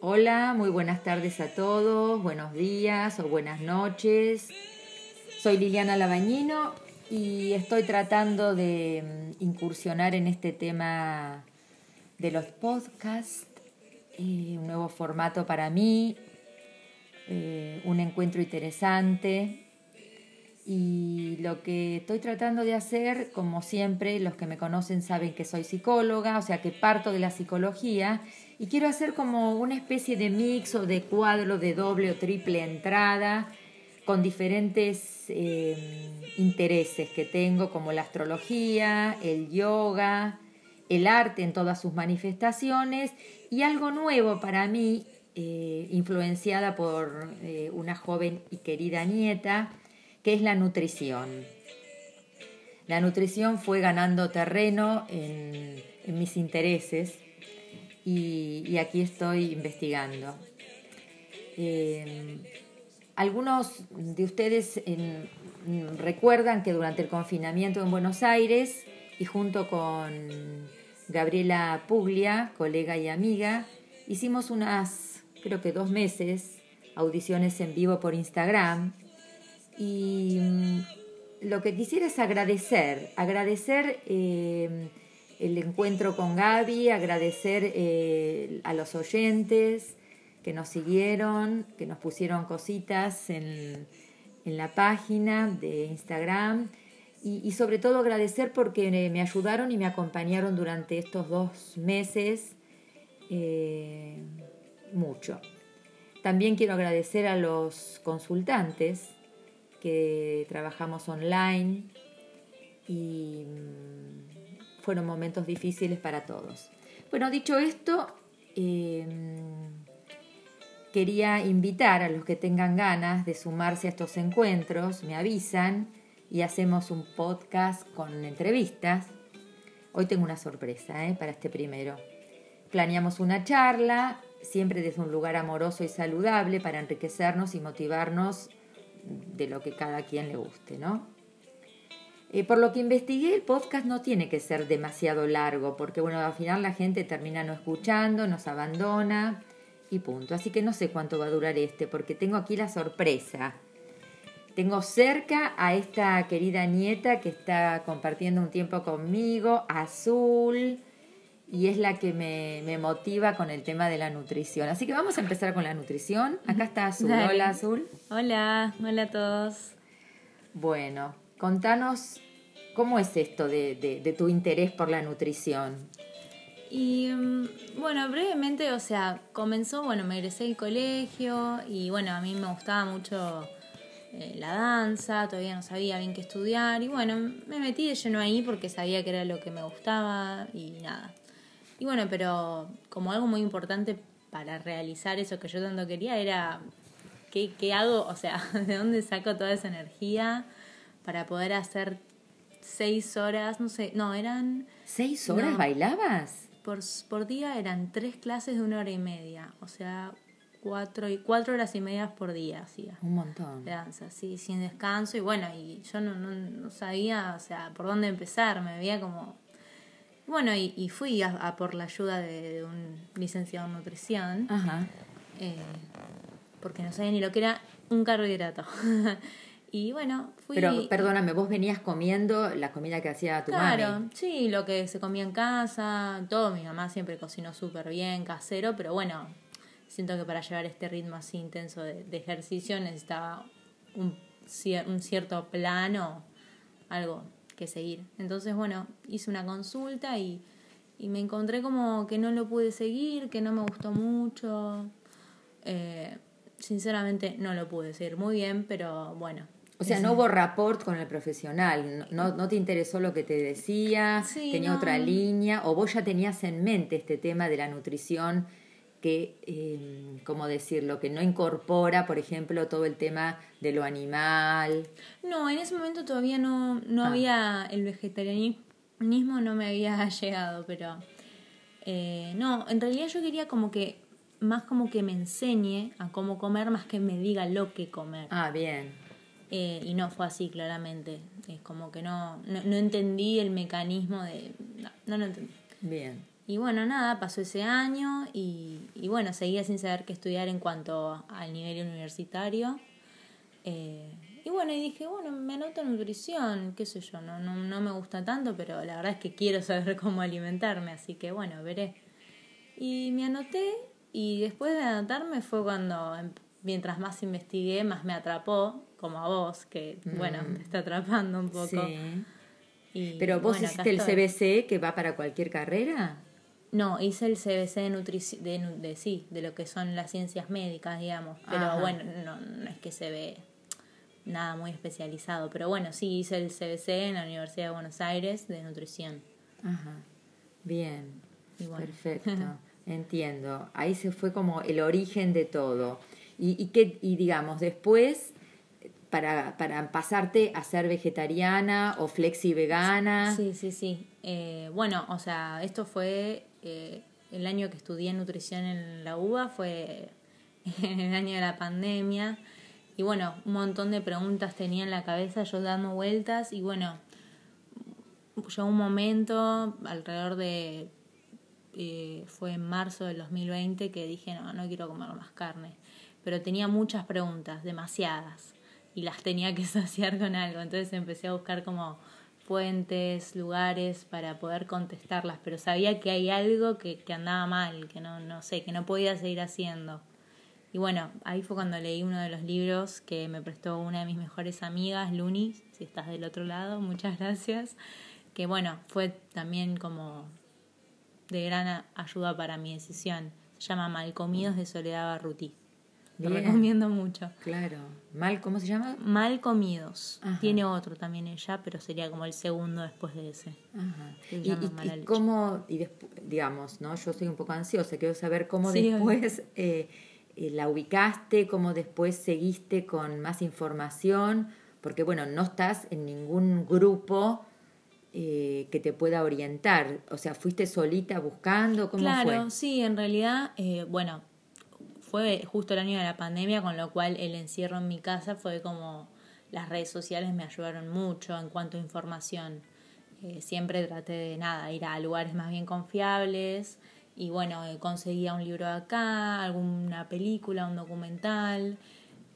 Hola, muy buenas tardes a todos, buenos días o buenas noches. Soy Liliana Labañino y estoy tratando de mm, incursionar en este tema de los podcasts, eh, un nuevo formato para mí, eh, un encuentro interesante. Y lo que estoy tratando de hacer, como siempre, los que me conocen saben que soy psicóloga, o sea que parto de la psicología y quiero hacer como una especie de mix o de cuadro de doble o triple entrada con diferentes eh, intereses que tengo, como la astrología, el yoga, el arte en todas sus manifestaciones y algo nuevo para mí, eh, influenciada por eh, una joven y querida nieta, que es la nutrición. La nutrición fue ganando terreno en, mis intereses y, aquí estoy investigando. Eh, algunos de ustedes recuerdan que durante el confinamiento en Buenos Aires y junto con Gabriela Puglia, colega y amiga, hicimos unas, creo que dos meses, audiciones en vivo por Instagram y mm, lo que quisiera es agradecer, agradecer eh, el encuentro con Gaby, agradecer eh, a los oyentes que nos siguieron, que nos pusieron cositas en, la página de Instagram y, y, sobre todo agradecer porque me ayudaron y me acompañaron durante estos dos meses eh, mucho. También quiero agradecer a los consultantes que trabajamos online y mm, fueron momentos difíciles para todos. Bueno, dicho esto, eh, quería invitar a los que tengan ganas de sumarse a estos encuentros, me avisan y hacemos un podcast con entrevistas. Hoy tengo una sorpresa ¿eh? para este primero. Planeamos una charla, siempre desde un lugar amoroso y saludable para enriquecernos y motivarnos de lo que cada quien le guste, ¿no? Eh, por lo que investigué, el podcast no tiene que ser demasiado largo, porque bueno, al final la gente termina no escuchando, nos abandona y punto. Así que no sé cuánto va a durar este, porque tengo aquí la sorpresa. Tengo cerca a esta querida nieta que está compartiendo un tiempo conmigo, Azul, y es la que me, me, motiva con el tema de la nutrición. Así que vamos a empezar con la nutrición. Acá está Azul. Dale. Hola, Azul. Hola, hola a todos. Bueno, contanos cómo es esto de, de, de tu interés por la nutrición. Y mm, bueno, brevemente, o sea, comenzó, bueno, me egresé del colegio y bueno, a mí me gustaba mucho eh, la danza, todavía no sabía bien qué estudiar y bueno, me metí de lleno ahí porque sabía que era lo que me gustaba y nada. Y bueno, pero como algo muy importante para realizar eso que yo tanto quería era qué, qué hago, o sea, de dónde saco toda esa energía para poder hacer seis horas, no sé, no, eran... ¿Seis horas No. bailabas? Por, por día eran tres clases de una hora y media, o sea, cuatro, y, cuatro horas y media por día hacía Un montón. de danza, sí, sin descanso y bueno, y yo no, no, no sabía, o sea, por dónde empezar, me veía como... Bueno, y, y fui a, a por la ayuda de, de un licenciado en nutrición, Ajá. eh, porque no sabía ni lo que era un carbohidrato. y bueno, fui... Pero perdóname, vos venías comiendo la comida que hacía tu Claro, mami. sí, lo que se comía en casa, todo, mi mamá siempre cocinó súper bien, casero, pero bueno, siento que para llevar este ritmo así intenso de, de ejercicio necesitaba un, cier- un cierto plano, algo que seguir. Entonces, bueno, hice una consulta y, y me encontré como que no lo pude seguir, que no me gustó mucho. Eh, sinceramente no lo pude seguir muy bien, pero bueno. O sea, no hubo rapport con el profesional, no, no te interesó lo que te decía, Sí, tenía no. otra línea, o vos ya tenías en mente este tema de la nutrición que, eh, ¿cómo decirlo?, que no incorpora, por ejemplo, todo el tema de lo animal. No, en ese momento todavía no, no Ah. había el vegetarianismo no me había llegado, pero eh, no, en realidad yo quería como que más como que me enseñe a cómo comer más que me diga lo que comer. Ah, bien. eh, y no fue así claramente. Es como que no, no, no entendí el mecanismo de... No, no lo entendí. Bien. Y bueno, nada, pasó ese año y, y bueno, seguía sin saber qué estudiar en cuanto al nivel universitario. Eh, y bueno, y dije, bueno, me anoto en nutrición, qué sé yo, no, no, no me gusta tanto, pero la verdad es que quiero saber cómo alimentarme, así que bueno, veré. Y me anoté y después de anotarme fue cuando, em- mientras más investigué, más me atrapó, como a vos, que bueno, te está atrapando un poco. Sí. Y, Pero vos bueno, hiciste el. CBC que va para cualquier carrera. No, hice el CBC de nutrición, de, de sí, de lo que son las ciencias médicas, digamos. Pero Ajá. bueno, no, no es que se ve nada muy especializado. Pero bueno, sí, hice el CBC en la Universidad de Buenos Aires de nutrición. Ajá. Bien. Bueno. Perfecto. Entiendo. Ahí se fue como el origen de todo. Y, y, qué, y digamos, después, para, para pasarte a ser vegetariana o flexi vegana. Sí, sí, sí. Eh, bueno, o sea, esto fue eh, el año que estudié nutrición en la UBA, fue en el año de la pandemia. Y bueno, un montón de preguntas tenía en la cabeza, yo dando vueltas. Y bueno, llegó un momento, alrededor de. eh, fue en marzo del 2020 que dije, no, no quiero comer más carne. Pero tenía muchas preguntas, demasiadas. Y las tenía que saciar con algo. Entonces empecé a buscar como fuentes, lugares para poder contestarlas. Pero sabía que hay algo que, que andaba mal, que no, no sé, que no podía seguir haciendo. Y bueno, ahí fue cuando leí uno de los libros que me prestó una de mis mejores amigas, Luni, si estás del otro lado, muchas gracias. Que bueno, fue también como de gran ayuda para mi decisión. Se llama Malcomidos de Soledad Barruti. Lo Bien. recomiendo mucho. Claro. ¿Mal cómo se llama? Mal comidos. Ajá. Tiene otro también ella, pero sería como el segundo después de ese. Ajá. Y, y- y cómo, y digamos, ¿no? Yo soy un poco ansiosa, quiero saber cómo Sí, después eh, eh, la ubicaste, cómo después seguiste con más información, porque bueno, no estás en ningún grupo eh, que te pueda orientar, o sea, fuiste solita buscando, ¿cómo claro, fue? sí, en realidad, eh, bueno, fue justo el año de la pandemia, con lo cual el encierro en mi casa fue como las redes sociales me ayudaron mucho en cuanto a información. Eh, siempre traté de nada, ir a lugares más bien confiables y bueno, eh, conseguía un libro acá, alguna película, un documental.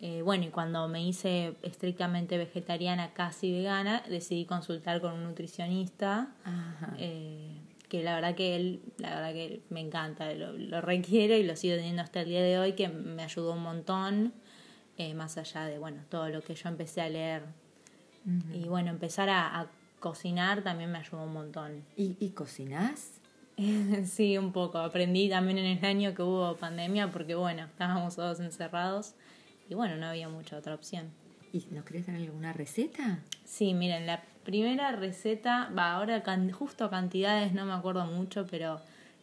Eh, bueno, y cuando me hice estrictamente vegetariana, casi vegana, decidí consultar con un nutricionista. Ajá. Eh, que la verdad que él, la verdad que me encanta, lo, lo requiero y lo sigo teniendo hasta el día de hoy, que me ayudó un montón, eh, más allá de, bueno, todo lo que yo empecé a leer. Y bueno, empezar a, a cocinar también me ayudó un montón. ¿Y, y cocinás? sí, un poco. Aprendí también en el año que hubo pandemia, porque bueno, estábamos todos encerrados y bueno, no había mucha otra opción. ¿Y no querés dar alguna receta? Sí, miren, la primera receta, va, ahora can- justo cantidades no me acuerdo mucho, pero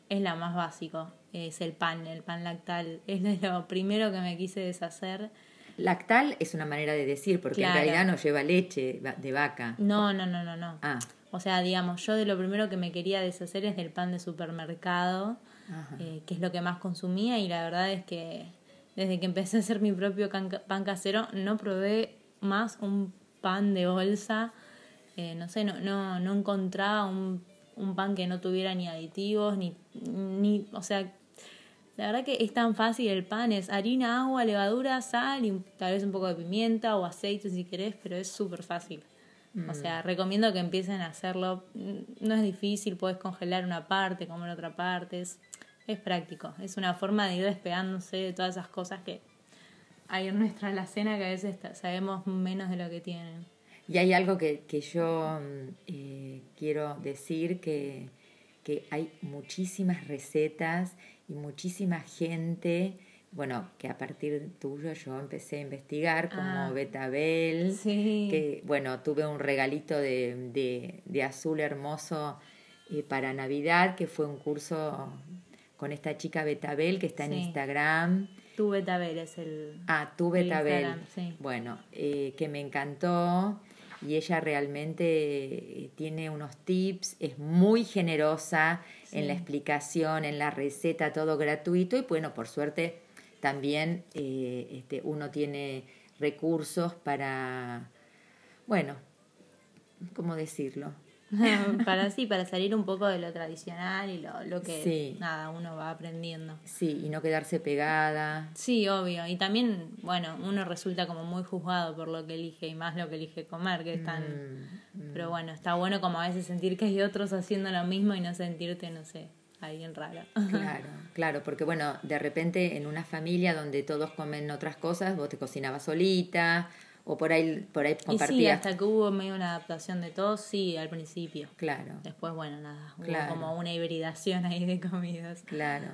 es la más básico, es el pan, el pan lactal. Es de lo primero que me quise deshacer. Lactal es una manera de decir, porque Claro. en realidad no lleva leche de vaca. No, no, no, no, no. Ah, O sea, digamos, yo de lo primero que me quería deshacer es del pan de supermercado, eh, que es lo que más consumía y la verdad es que desde que empecé a hacer mi propio pan casero no probé más un pan de bolsa. Eh, no sé, no, no, no encontraba un, un pan que no tuviera ni aditivos, ni, ni, o sea, la verdad que es tan fácil el pan, es harina, agua, levadura, sal y tal vez un poco de pimienta o aceite si querés, pero es súper fácil. O sea, recomiendo que empiecen a hacerlo. Mm, No es difícil, puedes congelar una parte, comer otra parte. Es, es práctico. Es una forma de ir despegándose de todas esas cosas que hay en nuestra alacena que a veces sabemos menos de lo que tienen. Y hay algo que, que yo mm, eh, quiero decir, que, que hay muchísimas recetas y muchísima gente, bueno, que a partir tuyo yo empecé a investigar como Ah. Betabel, Sí. que bueno, tuve un regalito de, de, de azul hermoso eh, para Navidad, que fue un curso con esta chica Betabel que está en. Instagram. Tu betabel es el... Ah, tu. Instagram, sí. Bueno, eh, que me encantó y ella realmente eh, tiene unos tips, es muy generosa en la explicación, en la receta, todo gratuito y bueno, por suerte también eh, este, uno tiene recursos para, bueno, ¿cómo decirlo? para sí, para salir un poco de lo tradicional y lo, lo que Sí. nada, uno va aprendiendo. Sí, y no quedarse pegada. Sí, obvio. Y también, bueno, uno resulta como muy juzgado por lo que elige y más lo que elige comer, que es tan... Mm, Pero bueno, está bueno como a veces sentir que hay otros haciendo lo mismo y no sentirte, no sé, alguien raro. Claro, claro, porque bueno, de repente en una familia donde todos comen otras cosas, vos te cocinabas solita o por ahí por ahí Y sí, hasta que hubo medio una adaptación de todo, sí, al principio. Claro, Después, bueno, nada, hubo Claro. como una hibridación ahí de comidas. claro.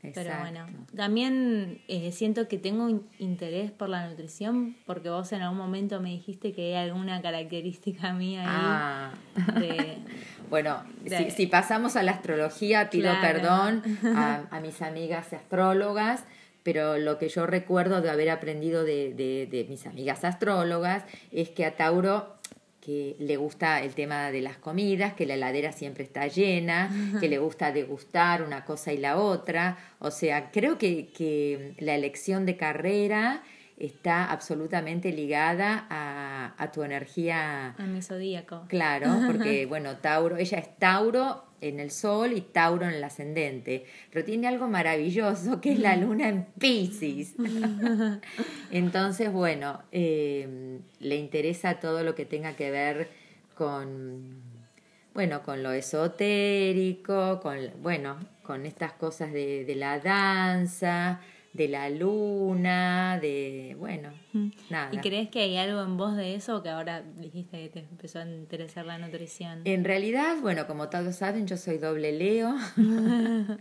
Pero exacto. bueno, también eh, siento que tengo interés por la nutrición porque vos en algún momento me dijiste que hay alguna característica mía ahí Ah, de... bueno, De- si, si pasamos a la astrología, pido Claro. perdón a, a mis amigas astrólogas, pero lo que yo recuerdo de haber aprendido de, de, de mis amigas astrólogas es que a Tauro que le gusta el tema de las comidas, que la heladera siempre está llena, que le gusta degustar una cosa y la otra. O sea, creo que, que la elección de carrera está absolutamente ligada a, a tu energía a mi zodíaco. Claro, porque bueno, Tauro, ella es Tauro en el sol y Tauro en el ascendente, pero tiene algo maravilloso que es la luna en Pisces. Entonces, bueno, eh, le interesa todo lo que tenga que ver con, bueno, con lo esotérico, con, bueno, con estas cosas de, de la danza, de la luna, de, bueno, nada. ¿Y crees que hay algo en vos de eso o que ahora dijiste que te empezó a interesar la nutrición? En realidad, bueno, como todos saben, yo soy doble Leo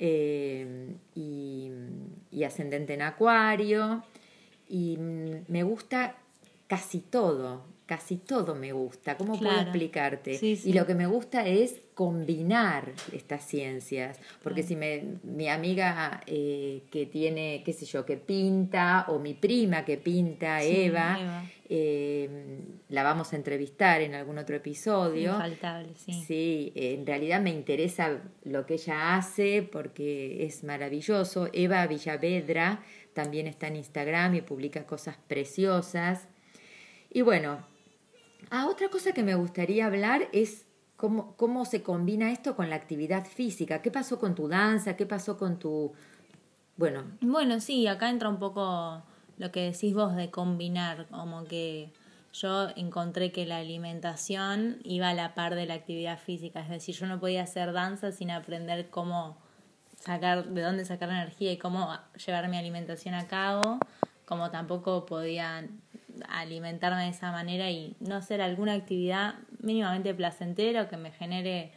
eh, y, y ascendente en Acuario y mm, me gusta casi todo, casi todo me gusta. ¿Cómo puedo explicarte? Sí, sí. Y lo que me gusta es combinar estas ciencias, porque si me, mi amiga eh, que tiene, qué sé yo, que pinta, o mi prima que pinta, Sí, Eva, Eva. eh, la vamos a entrevistar en algún otro episodio. Infaltable, sí. Sí, en realidad me interesa lo que ella hace porque es maravilloso. Eva Villavedra también está en Instagram y publica cosas preciosas. Y bueno, ah, otra cosa que me gustaría hablar es cómo, cómo se combina esto con la actividad física. ¿Qué pasó con tu danza? ¿Qué pasó con tu... Bueno, Bueno, sí, acá entra un poco lo que decís vos de combinar, como que yo encontré que la alimentación iba a la par de la actividad física, es decir, yo no podía hacer danza sin aprender cómo sacar, de dónde sacar energía y cómo llevar mi alimentación a cabo, como tampoco podía alimentarme de esa manera y no hacer alguna actividad mínimamente placentera o que me genere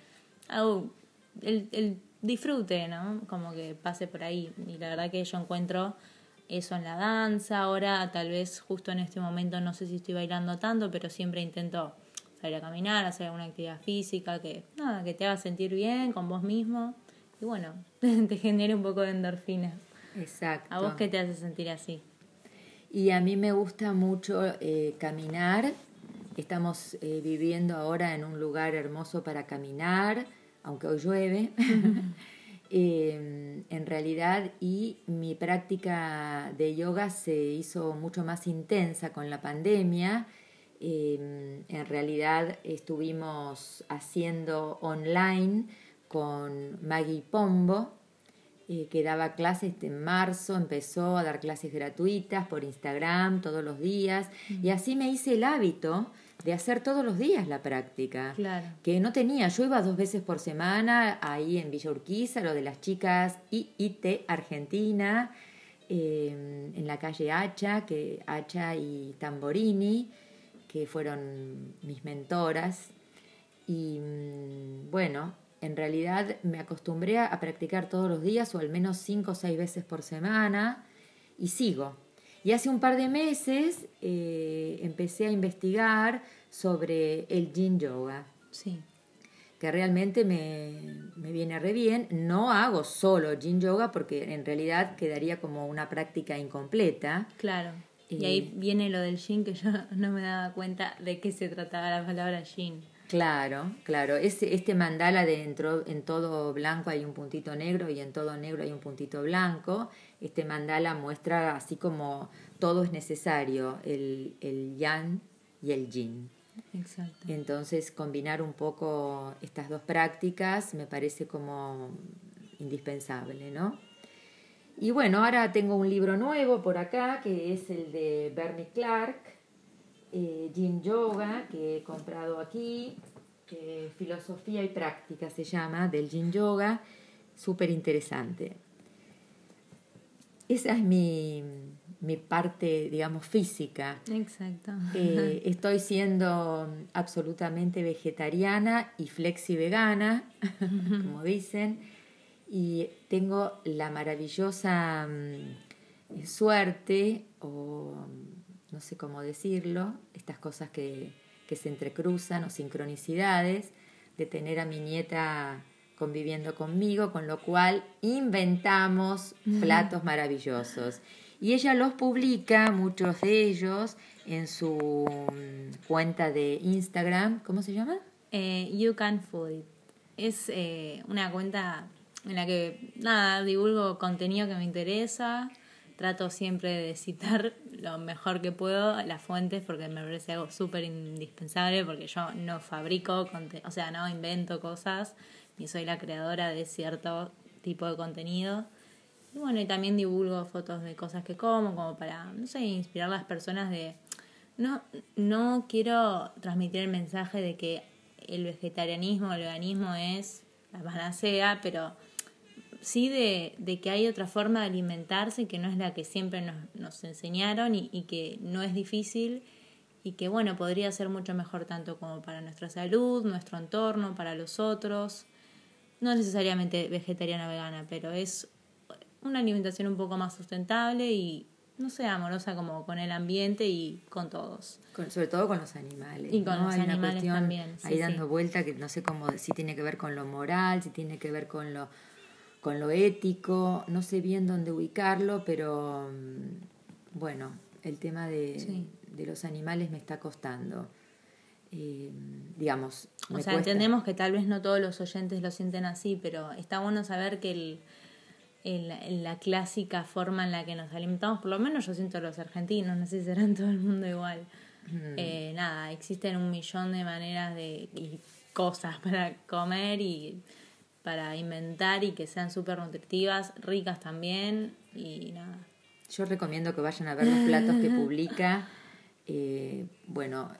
algo, el, el disfrute, ¿no? Como que pase por ahí. Y la verdad que yo encuentro eso en la danza. Ahora, tal vez justo en este momento, no sé si estoy bailando tanto, pero siempre intento salir a caminar, hacer alguna actividad física que, nada, que te haga sentir bien con vos mismo. Y bueno, te genere un poco de endorfinas. exacto. ¿A vos qué te hace sentir así? Y a mí me gusta mucho eh, caminar. Estamos eh, viviendo ahora en un lugar hermoso para caminar, aunque hoy llueve. Eh, en realidad, y mi práctica de yoga se hizo mucho más intensa con la pandemia. Eh, en realidad estuvimos haciendo online con Maggie Pombo, eh, que daba clases en marzo, empezó a dar clases gratuitas por Instagram todos los días y así me hice el hábito de hacer todos los días la práctica. Claro. Que no tenía, yo iba dos veces por semana ahí en Villa Urquiza, lo de las chicas IIT Argentina, eh, en la calle Hacha, que Hacha y Tamborini, que fueron mis mentoras. Y mm, bueno, en realidad me acostumbré a practicar todos los días o al menos cinco o seis veces por semana y sigo. Y hace un par de meses eh, empecé a investigar sobre el yin yoga, Sí. que realmente me, me viene re bien. No hago solo yin yoga porque en realidad quedaría como una práctica incompleta. Claro. Y Y- ahí viene lo del yin que yo no me daba cuenta de qué se trataba la palabra yin. Claro, claro. Este mandala de dentro, en todo blanco hay un puntito negro y en todo negro hay un puntito blanco. este mandala muestra así como todo es necesario, el, el yang y el yin. Exacto. Entonces, combinar un poco estas dos prácticas me parece como indispensable, ¿no? Y bueno, ahora tengo un libro nuevo por acá, que es el de Bernie Clark, eh, Yin Yoga, que he comprado aquí, eh, Filosofía y Práctica se llama, del Yin Yoga, súper interesante. Esa es mi, mi parte, digamos, física. Exacto. Eh, estoy siendo absolutamente vegetariana y flexi vegana, como dicen, y tengo la maravillosa mm, suerte, o no sé cómo decirlo, estas cosas que, que se entrecruzan o sincronicidades, de tener a mi nieta conviviendo conmigo, con lo cual inventamos platos maravillosos. Y ella los publica, muchos de ellos, en su mm, cuenta de Instagram. ¿Cómo se llama? Eh, you Can Food It. Es eh, una cuenta en la que, nada, divulgo contenido que me interesa. Trato siempre de citar lo mejor que puedo las fuentes porque me parece algo súper indispensable porque yo no fabrico, o sea, no invento cosas ni soy la creadora de cierto tipo de contenido. Y bueno, y también divulgo fotos de cosas que como, como para, no sé, inspirar a las personas de... No, no quiero transmitir el mensaje de que el vegetarianismo, el veganismo es la panacea, pero sí de, de que hay otra forma de alimentarse que no es la que siempre nos, nos enseñaron y, y que no es difícil y que bueno, podría ser mucho mejor tanto como para nuestra salud, nuestro entorno, para los otros. No necesariamente vegetariana o vegana, pero es una alimentación un poco más sustentable y, no sé, amorosa como con el ambiente y con todos. Con- sobre todo con los animales. Y con ¿no? los Hay una animales cuestión también, sí, ahí dando vuelta que no sé cómo, si tiene que ver con lo moral, si tiene que ver con lo, con lo ético, no sé bien dónde ubicarlo, pero mm, bueno, el tema de, Sí. de los animales me está costando. Eh, digamos, O sea, cuesta. entendemos que tal vez no todos los oyentes lo sienten así, pero está bueno saber que el, la clásica forma en la que nos alimentamos, por lo menos yo siento los argentinos, no sé si será en todo el mundo igual. Mm. Eh, nada, existen un millón de maneras de y cosas para comer y para inventar y que sean súper nutritivas, ricas también y nada. Yo recomiendo que vayan a ver los platos que publica. Eh, bueno,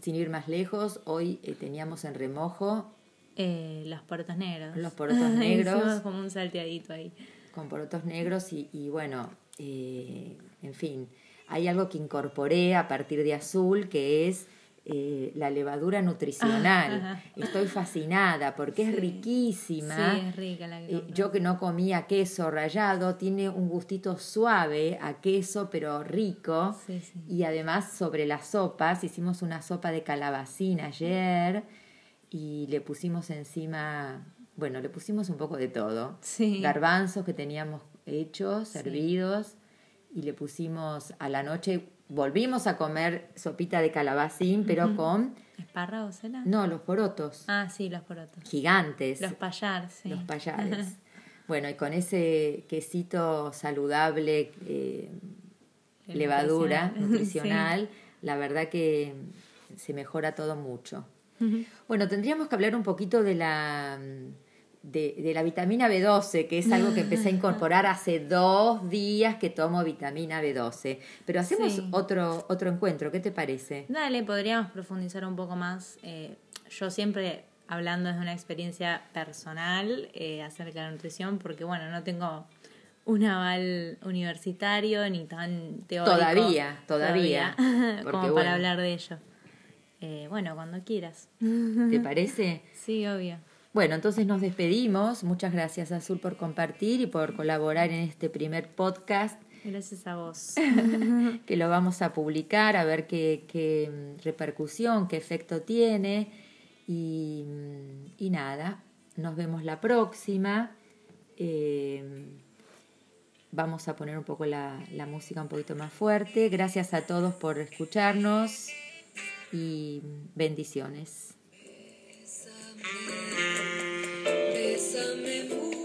sin ir más lejos, hoy eh, teníamos en remojo Eh, los porotos negros. Los porotos negros. Como un salteadito ahí. con porotos negros y, y bueno, en fin, hay algo que incorporé a partir de azul que es eh, la levadura nutricional. Ajá. Estoy fascinada porque es riquísima. Sí, es rica la Eh, yo que no comía queso rallado, tiene un gustito suave a queso, pero rico. Sí, sí. Y además sobre las sopas, hicimos una sopa de calabacín ayer y le pusimos encima, bueno, le pusimos un poco de todo. Sí. Garbanzos que teníamos hechos, servidos, y le pusimos a la noche, volvimos a comer sopita de calabacín, pero con, ¿Espárragos era? no, los porotos, Ah, sí, los porotos. gigantes Los payar, sí. los payares. bueno, y con ese quesito saludable, eh, levadura nutricional. nutricional, la verdad que se mejora todo mucho. Bueno, tendríamos que hablar un poquito de la de, de la vitamina B12, que es algo que empecé a incorporar hace dos días que tomo vitamina B12. Pero hacemos Sí. otro, otro encuentro, ¿qué te parece? Dale, podríamos profundizar un poco más. Eh, yo siempre hablando desde una experiencia personal eh, acerca de la nutrición, porque bueno, no tengo un aval universitario ni tan teórico. Todavía, todavía, como para bueno. hablar de ello. Eh, bueno, cuando quieras. ¿Te parece? Sí, obvio. Bueno, entonces nos despedimos. Muchas gracias Azul por compartir y por colaborar en este primer podcast Gracias a vos. que lo vamos a publicar, a ver qué, qué, mm, repercusión, qué efecto tiene. Y, mm, y nada, nos vemos la próxima. Eh, vamos a poner un poco la, la música un poquito más fuerte. Gracias a todos por escucharnos y bendiciones. Bésame mucho.